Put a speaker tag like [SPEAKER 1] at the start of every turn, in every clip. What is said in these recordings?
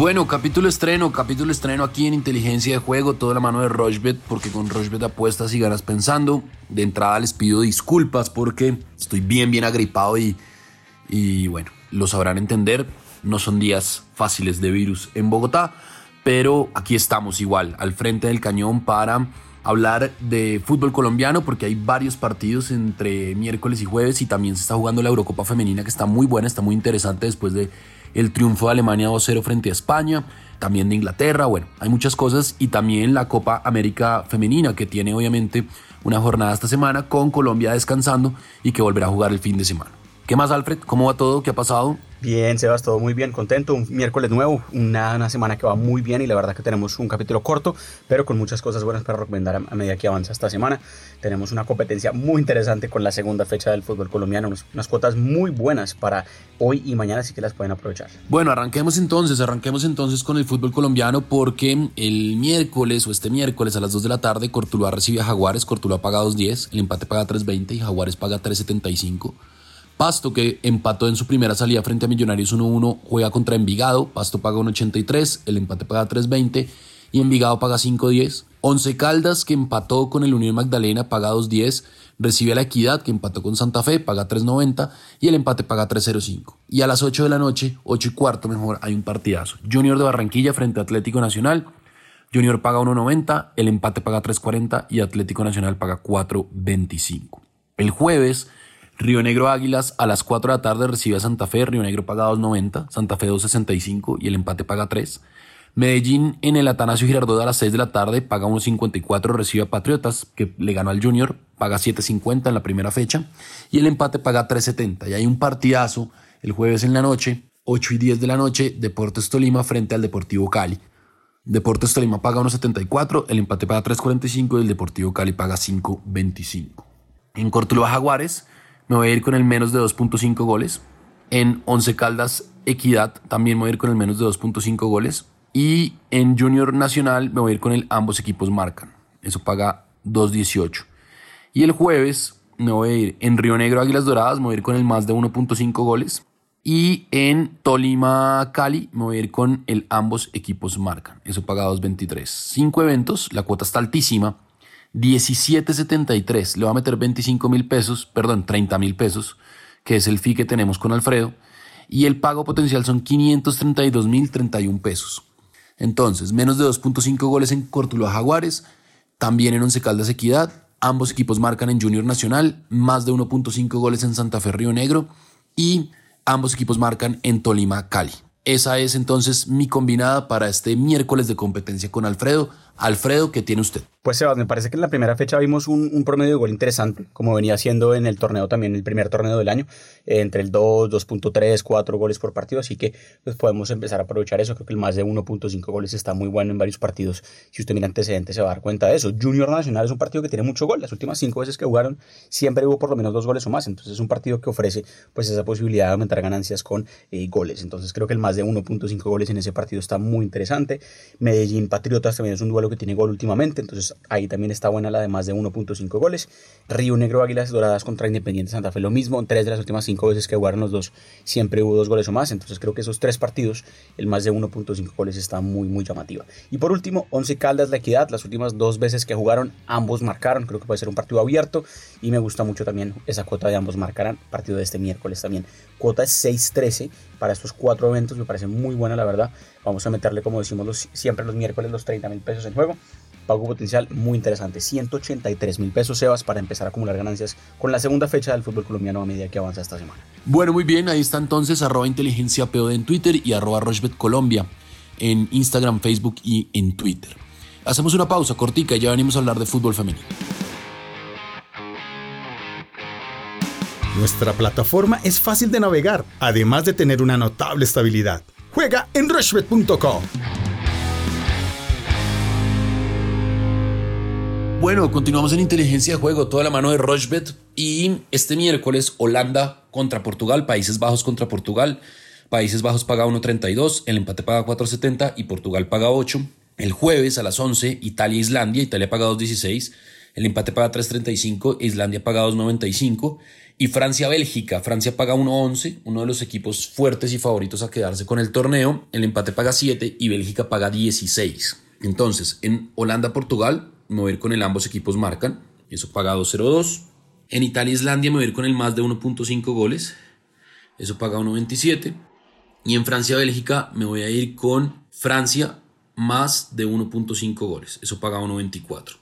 [SPEAKER 1] Bueno, capítulo estreno, capítulo estreno aquí en Inteligencia de Juego, toda la mano de Rochbet, porque con Rochbet apuestas y ganas pensando. De entrada les pido disculpas porque estoy bien, bien agripado y, y bueno, lo sabrán entender. No son días fáciles de virus en Bogotá, pero aquí estamos igual, al frente del cañón para hablar de fútbol colombiano porque hay varios partidos entre miércoles y jueves y también se está jugando la Eurocopa femenina que está muy buena, está muy interesante después de el triunfo de Alemania 2-0 frente a España, también de Inglaterra, bueno, hay muchas cosas y también la Copa América Femenina que tiene obviamente una jornada esta semana con Colombia descansando y que volverá a jugar el fin de semana. ¿Qué más, Alfred? ¿Cómo va todo? ¿Qué ha pasado?
[SPEAKER 2] Bien, Sebas, todo muy bien, contento. Un miércoles nuevo, una, semana que va muy bien y la verdad que tenemos un capítulo corto, pero con muchas cosas buenas para recomendar a, medida que avanza esta semana. Tenemos una competencia muy interesante con la segunda fecha del fútbol colombiano, unas, unas cuotas muy buenas para hoy y mañana, así que las pueden aprovechar.
[SPEAKER 1] Bueno, arranquemos entonces, arranquemos entonces con el fútbol colombiano porque el miércoles o este miércoles a las 2 de la tarde Cortuluá recibe a Jaguares, Cortuluá paga 2.10, el empate paga 3.20 y Jaguares paga 3.75. Pasto, que empató en su primera salida frente a Millonarios 1-1, juega contra Envigado. Pasto paga 1.83, el empate paga 3.20 y Envigado paga 5.10. Once Caldas, que empató con el Unión Magdalena, paga 2.10. Recibe a la Equidad, que empató con Santa Fe, paga 3.90 y el empate paga 3.05. Y a las 8 de la noche, 8 y cuarto mejor, hay un partidazo. Junior de Barranquilla frente a Atlético Nacional. Junior paga 1.90, el empate paga 3.40 y Atlético Nacional paga 4.25. El jueves Río Negro Águilas a las 4 de la tarde recibe a Santa Fe, Río Negro paga 2.90, Santa Fe 2.65 y el empate paga 3. Medellín en el Atanasio Girardot a las 6 de la tarde paga 1.54, recibe a Patriotas, que le ganó al Junior, paga 7.50 en la primera fecha y el empate paga 3.70. Y hay un partidazo el jueves en la noche, 8 y 10 de la noche, Deportes Tolima frente al Deportivo Cali. Deportes Tolima paga 1.74, el empate paga 3.45 y el Deportivo Cali paga 5.25. En Cortuluá Jaguares, me voy a ir con el menos de 2.5 goles. En Once Caldas Equidad también me voy a ir con el menos de 2.5 goles. Y en Junior Nacional me voy a ir con el ambos equipos marcan. Eso paga 2.18. Y el jueves me voy a ir en Río Negro Águilas Doradas, me voy a ir con el más de 1.5 goles. Y en Tolima Cali me voy a ir con el ambos equipos marcan. Eso paga 2.23. Cinco eventos, la cuota está altísima. 1773, le va a meter 25 mil pesos, perdón, 30 mil pesos, que es el fee que tenemos con Alfredo, y el pago potencial son 532 mil 31 pesos. Entonces, menos de 2.5 goles en Cortuluá Jaguares, también en Once Caldas Equidad, ambos equipos marcan en Junior Nacional, más de 1.5 goles en Santa Fe Río Negro y ambos equipos marcan en Tolima Cali. Esa es entonces mi combinada para este miércoles de competencia con Alfredo. Alfredo, ¿qué tiene usted?
[SPEAKER 2] Pues Sebas, me parece que en la primera fecha vimos un, promedio de gol interesante, como venía siendo en el torneo también, el primer torneo del año, entre el 2, 2.3, 4 goles por partido, así que pues podemos empezar a aprovechar eso, creo que el más de 1.5 goles está muy bueno en varios partidos, si usted mira antecedentes se va a dar cuenta de eso. Junior Nacional es un partido que tiene mucho gol, las últimas 5 veces que jugaron siempre hubo por lo menos dos goles o más, entonces es un partido que ofrece pues esa posibilidad de aumentar ganancias con eh, goles, entonces creo que el más de 1.5 goles en ese partido está muy interesante. Medellín Patriotas también es un duelo que tiene gol últimamente, entonces ahí también está buena la de más de 1.5 goles. Río Negro Águilas Doradas contra Independiente Santa Fe lo mismo, tres de las últimas cinco veces que jugaron los dos siempre hubo dos goles o más, entonces creo que esos tres partidos, el más de 1.5 goles está muy muy llamativa. Y por último, 11 Caldas La Equidad, las últimas dos veces que jugaron ambos marcaron, creo que puede ser un partido abierto y me gusta mucho también esa cuota de ambos marcarán, partido de este miércoles también. Cuota es 6.13 para estos cuatro eventos, me parece muy buena la verdad. Vamos a meterle, como decimos los, siempre los miércoles, los 30 mil pesos en juego. Pago potencial muy interesante, 183 mil pesos, Sebas, para empezar a acumular ganancias con la segunda fecha del fútbol colombiano a medida que avanza esta semana.
[SPEAKER 1] Bueno, muy bien, ahí está entonces arroba inteligencia POD en Twitter y arroba Rochbet Colombia en Instagram, Facebook y en Twitter. Hacemos una pausa cortica y ya venimos a hablar de fútbol femenino.
[SPEAKER 3] Nuestra plataforma es fácil de navegar, además de tener una notable estabilidad. Juega en rushbet.com.
[SPEAKER 1] Bueno, continuamos en inteligencia de juego, toda la mano de Rochbet y este miércoles Holanda contra Portugal, Países Bajos contra Portugal. Países Bajos paga 1.32, el empate paga 4.70 y Portugal paga 8. El jueves a las 11, Italia-Islandia, Italia paga 2.16, el empate paga 3.35, Islandia paga 2.95 y Francia-Bélgica. Francia paga 1.11, uno de los equipos fuertes y favoritos a quedarse con el torneo. El empate paga 7 y Bélgica paga 16. Entonces, en Holanda-Portugal me voy a ir con el ambos equipos marcan, eso paga 2.02. En Italia-Islandia me voy a ir con el más de 1.5 goles, eso paga 1.27. Y en Francia-Bélgica me voy a ir con Francia más de 1.5 goles, eso paga 1.24.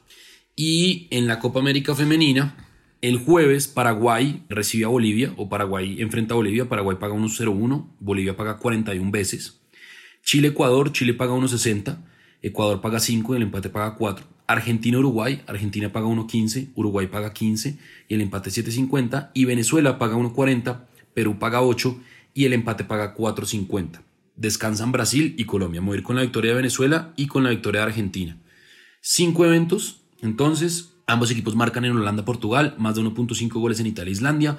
[SPEAKER 1] Y en la Copa América Femenina, el jueves Paraguay recibe a Bolivia o Paraguay enfrenta a Bolivia, Paraguay paga 1.01, Bolivia paga 41 veces. Chile-Ecuador, Chile paga 1.60, Ecuador paga 5 y el empate paga 4. Argentina-Uruguay, Argentina paga 1.15, Uruguay paga 15 y el empate 7.50. Y Venezuela paga 1.40, Perú paga 8 y el empate paga 4.50. Descansan Brasil y Colombia. Ir con la victoria de Venezuela y con la victoria de Argentina. Cinco eventos, entonces, ambos equipos marcan en Holanda-Portugal, más de 1.5 goles en Italia-Islandia,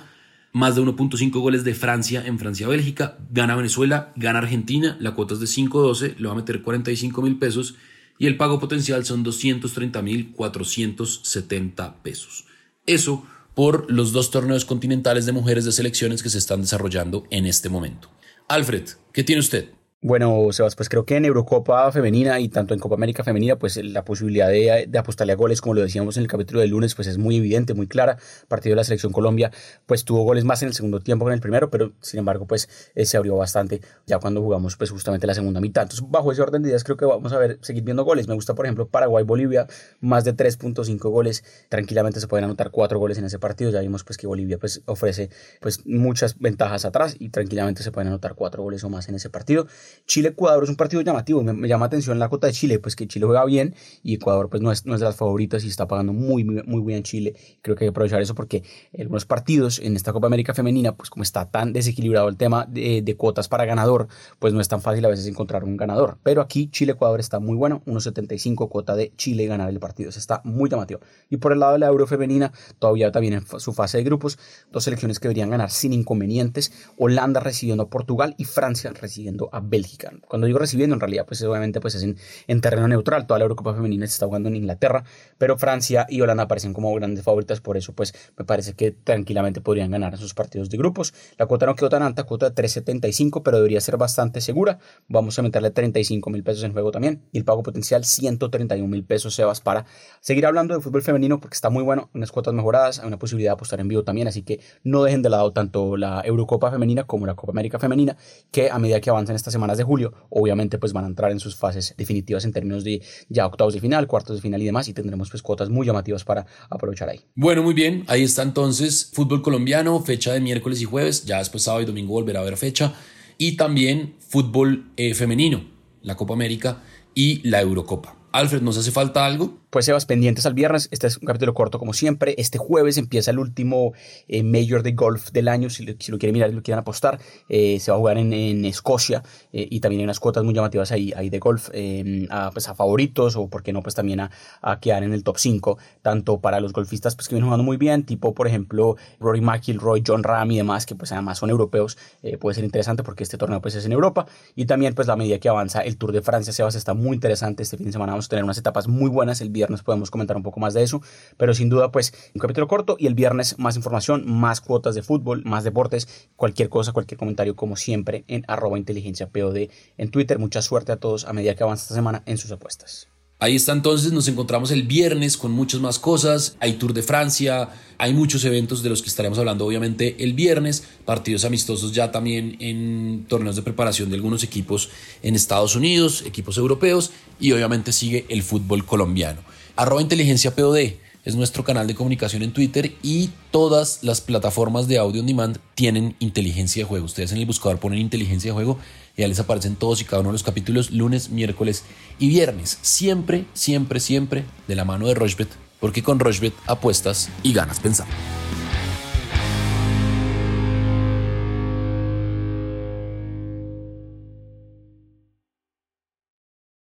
[SPEAKER 1] más de 1.5 goles de Francia en Francia-Bélgica, gana Venezuela, gana Argentina, la cuota es de 5.12, le va a meter 45 mil pesos y el pago potencial son 230 mil 470 pesos. Eso por los dos torneos continentales de mujeres de selecciones que se están desarrollando en este momento. Alfred, ¿qué tiene usted?
[SPEAKER 2] Bueno, Sebas, pues creo que en Eurocopa femenina y tanto en Copa América femenina, pues la posibilidad de, apostarle a goles, como lo decíamos en el capítulo del lunes, pues es muy evidente, muy clara. Partido de la selección Colombia, pues tuvo goles más en el segundo tiempo que en el primero, pero sin embargo, pues eh, se abrió bastante ya cuando jugamos, pues justamente la segunda mitad. Entonces, bajo ese orden de ideas, creo que vamos a ver, seguir viendo goles. Me gusta, por ejemplo, Paraguay-Bolivia, más de 3.5 goles. Tranquilamente se pueden anotar 4 goles en ese partido. Ya vimos, pues, que Bolivia, pues, ofrece, pues, muchas ventajas atrás y tranquilamente se pueden anotar 4 goles o más en ese partido. Chile-Ecuador es un partido llamativo, me, llama atención la cota de Chile, pues que Chile juega bien y Ecuador pues no es, no es de las favoritas y está pagando muy, muy, muy bien Chile. Creo que hay que aprovechar eso porque algunos partidos en esta Copa América Femenina, pues como está tan desequilibrado el tema de, de cuotas para ganador, pues no es tan fácil a veces encontrar un ganador. Pero aquí Chile-Ecuador está muy bueno, 1.75 cuota de Chile ganar el partido, eso está muy llamativo. Y por el lado de la Euro Femenina, todavía también en su fase de grupos, dos selecciones que deberían ganar sin inconvenientes, Holanda recibiendo a Portugal y Francia recibiendo a Bélgica. Cuando digo recibiendo, en realidad, pues obviamente pues es en, terreno neutral. Toda la Eurocopa femenina se está jugando en Inglaterra, pero Francia y Holanda aparecen como grandes favoritas, por eso pues me parece que tranquilamente podrían ganar en sus partidos de grupos. La cuota no quedó tan alta, cuota de 3.75, pero debería ser bastante segura. Vamos a meterle 35 mil pesos en juego también y el pago potencial 131 mil pesos, Sebas, para seguir hablando de fútbol femenino porque está muy bueno, unas cuotas mejoradas, hay una posibilidad de apostar en vivo también, así que no dejen de lado tanto la Eurocopa femenina como la Copa América femenina, que a medida que avancen estas de julio, obviamente pues van a entrar en sus fases definitivas en términos de ya octavos de final, cuartos de final y demás y tendremos pues cuotas muy llamativas para aprovechar ahí.
[SPEAKER 1] Bueno, muy bien, ahí está entonces fútbol colombiano, fecha de miércoles y jueves, ya después sábado y domingo volverá a haber fecha y también fútbol eh, femenino, la Copa América y la Eurocopa. Alfred, ¿nos hace falta algo?
[SPEAKER 2] Pues Sebas, pendientes al viernes. Este es un capítulo corto como siempre. Este jueves empieza el último eh, Major de Golf del año. Si si lo, quieren mirar y lo quieren apostar, eh, se va a jugar en, en Escocia eh, y también hay unas cuotas muy llamativas ahí, ahí de golf eh, a, pues a, favoritos o, por qué no, pues también a, a, quedar en el top 5, tanto para los golfistas pues, que vienen jugando muy bien, tipo por ejemplo Rory McIlroy, John Ram y demás, que pues además son europeos. Eh, puede ser interesante porque este torneo pues es en Europa y también pues la medida que avanza el Tour de Francia, Sebas, está muy interesante. Este fin de semana vamos a tener unas etapas muy buenas. El viernes podemos comentar un poco más de eso, pero sin duda pues un capítulo corto y el viernes más información, más cuotas de fútbol, más deportes, cualquier cosa, cualquier comentario como siempre en arroba inteligencia POD en Twitter. Mucha suerte a todos a medida que avanza esta semana en sus apuestas.
[SPEAKER 1] Ahí está entonces, nos encontramos el viernes con muchas más cosas, hay Tour de Francia, hay muchos eventos de los que estaremos hablando obviamente el viernes, partidos amistosos ya también en torneos de preparación de algunos equipos en Estados Unidos, equipos europeos y obviamente sigue el fútbol colombiano. Arroba inteligencia POD es nuestro canal de comunicación en Twitter y todas las plataformas de audio on demand tienen inteligencia de juego. Ustedes en el buscador ponen inteligencia de juego y ya les aparecen todos y cada uno de los capítulos lunes, miércoles y viernes. Siempre, siempre, siempre de la mano de Rochbet, porque con Rochbet apuestas y ganas pensando.